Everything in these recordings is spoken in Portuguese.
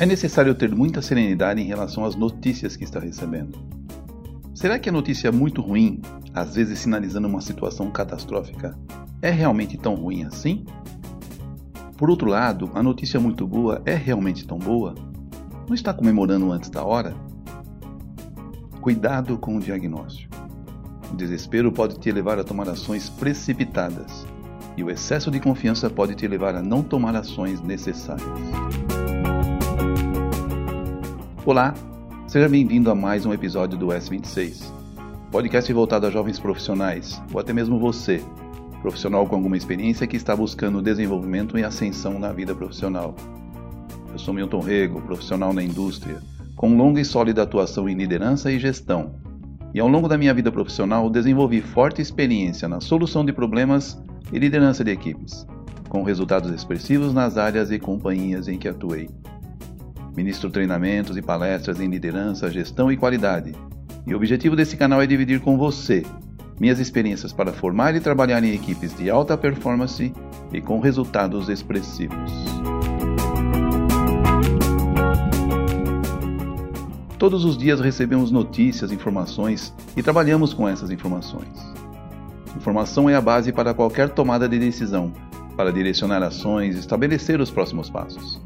É necessário ter muita serenidade em relação às notícias que está recebendo. Será que a notícia muito ruim, às vezes sinalizando uma situação catastrófica, é realmente tão ruim assim? Por outro lado, a notícia muito boa é realmente tão boa? Não está comemorando antes da hora? Cuidado com o diagnóstico. O desespero pode te levar a tomar ações precipitadas, e o excesso de confiança pode te levar a não tomar ações necessárias. Olá, seja bem-vindo a mais um episódio do S26, podcast voltado a jovens profissionais, ou até mesmo você, profissional com alguma experiência que está buscando desenvolvimento e ascensão na vida profissional. Eu sou Milton Rego, profissional na indústria, com longa e sólida atuação em liderança e gestão. E ao longo da minha vida profissional desenvolvi forte experiência na solução de problemas e liderança de equipes, com resultados expressivos nas áreas e companhias em que atuei. Ministro treinamentos e palestras em liderança, gestão e qualidade. E o objetivo desse canal é dividir com você minhas experiências para formar e trabalhar em equipes de alta performance e com resultados expressivos. Todos os dias recebemos notícias, informações e trabalhamos com essas informações. Informação é a base para qualquer tomada de decisão, para direcionar ações e estabelecer os próximos passos.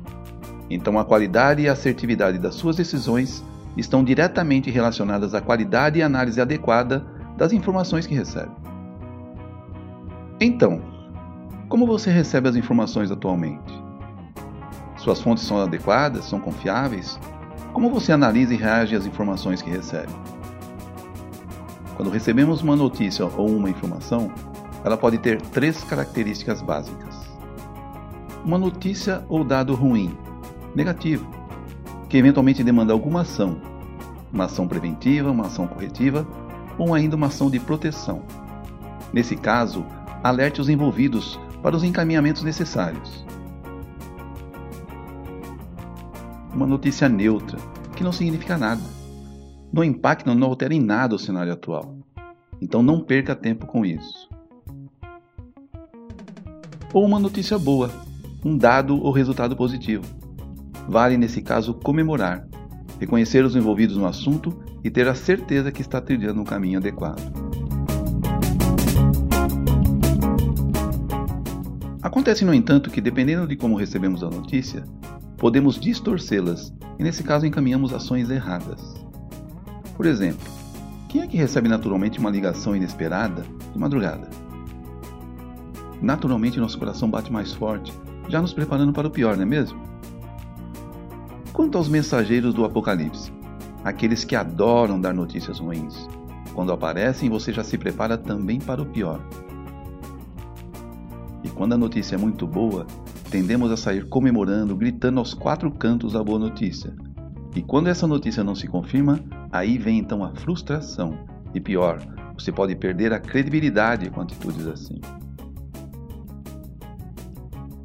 Então, a qualidade e assertividade das suas decisões estão diretamente relacionadas à qualidade e análise adequada das informações que recebe. Então, como você recebe as informações atualmente? Suas fontes são adequadas? São confiáveis? Como você analisa e reage às informações que recebe? Quando recebemos uma notícia ou uma informação, ela pode ter três características básicas. Uma notícia ou dado ruim negativo, que eventualmente demanda alguma ação, uma ação preventiva, uma ação corretiva ou ainda uma ação de proteção. Nesse caso, alerte os envolvidos para os encaminhamentos necessários. Uma notícia neutra, que não significa nada. Não impacta, não altera em nada o cenário atual. Então não perca tempo com isso. Ou uma notícia boa, um dado ou resultado positivo Vale, nesse caso, comemorar, reconhecer os envolvidos no assunto e ter a certeza que está trilhando um caminho adequado. Acontece, no entanto, que dependendo de como recebemos a notícia, podemos distorcê-las e, nesse caso, encaminhamos ações erradas. Por exemplo, quem é que recebe naturalmente uma ligação inesperada de madrugada? Naturalmente, nosso coração bate mais forte, já nos preparando para o pior, não é mesmo? Quanto aos mensageiros do Apocalipse, aqueles que adoram dar notícias ruins, quando aparecem você já se prepara também para o pior. E quando a notícia é muito boa, tendemos a sair comemorando, gritando aos quatro cantos a boa notícia. E quando essa notícia não se confirma, aí vem então a frustração. E pior, você pode perder a credibilidade com atitudes assim.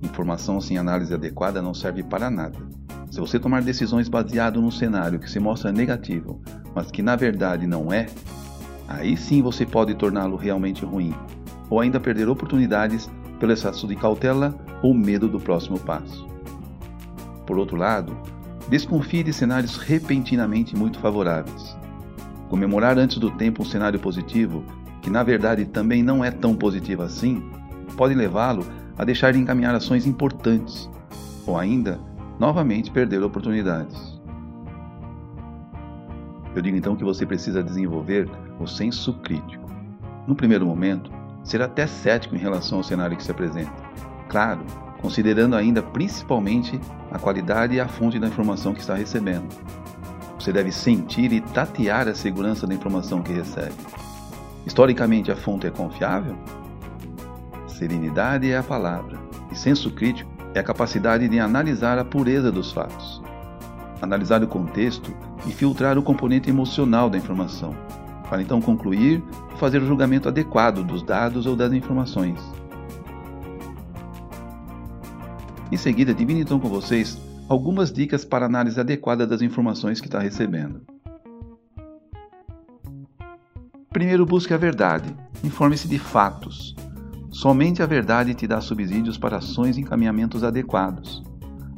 Informação sem análise adequada não serve para nada. Se você tomar decisões baseado num cenário que se mostra negativo, mas que na verdade não é, aí sim você pode torná-lo realmente ruim, ou ainda perder oportunidades pelo excesso de cautela ou medo do próximo passo. Por outro lado, desconfie de cenários repentinamente muito favoráveis. Comemorar antes do tempo um cenário positivo, que na verdade também não é tão positivo assim, pode levá-lo a deixar de encaminhar ações importantes, ou ainda novamente perder oportunidades. Eu digo então que você precisa desenvolver o senso crítico. No primeiro momento, ser até cético em relação ao cenário que se apresenta. Claro, considerando ainda principalmente a qualidade e a fonte da informação que está recebendo. Você deve sentir e tatear a segurança da informação que recebe. Historicamente, a fonte é confiável? Serenidade é a palavra, e senso crítico é a capacidade de analisar a pureza dos fatos, analisar o contexto e filtrar o componente emocional da informação, para então concluir e fazer o julgamento adequado dos dados ou das informações. Em seguida, divido então com vocês algumas dicas para análise adequada das informações que está recebendo. Primeiro, busque a verdade. Informe-se de fatos. Somente a verdade te dá subsídios para ações e encaminhamentos adequados.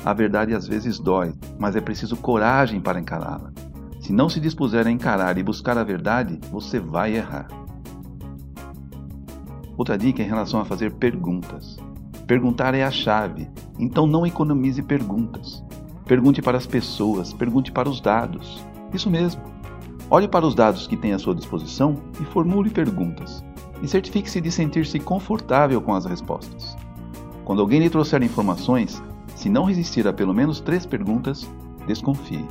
A verdade às vezes dói, mas é preciso coragem para encará-la. Se não se dispuser a encarar e buscar a verdade, você vai errar. Outra dica em relação a fazer perguntas. Perguntar é a chave, então não economize perguntas. Pergunte para as pessoas, pergunte para os dados. Isso mesmo. Olhe para os dados que tem à sua disposição e formule perguntas. E certifique-se de sentir-se confortável com as respostas. Quando alguém lhe trouxer informações, se não resistir a pelo menos três perguntas, desconfie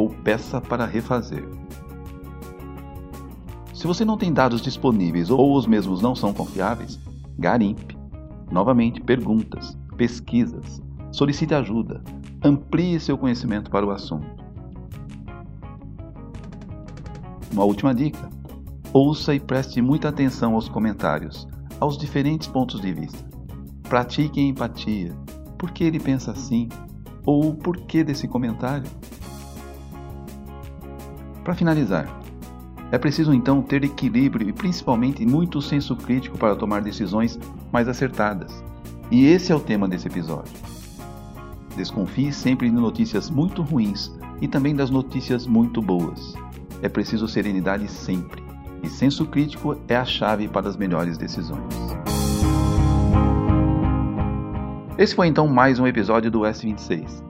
ou peça para refazer. Se você não tem dados disponíveis ou os mesmos não são confiáveis, garimpe. Novamente, perguntas, pesquisas, solicite ajuda, amplie seu conhecimento para o assunto. Uma última dica: ouça e preste muita atenção aos comentários, aos diferentes pontos de vista. Pratique empatia. Por que ele pensa assim? Ou o porquê desse comentário? Para finalizar, é preciso então ter equilíbrio e principalmente muito senso crítico para tomar decisões mais acertadas. E esse é o tema desse episódio. Desconfie sempre de notícias muito ruins e também das notícias muito boas. É preciso serenidade sempre, e senso crítico é a chave para as melhores decisões. Esse foi então mais um episódio do S26,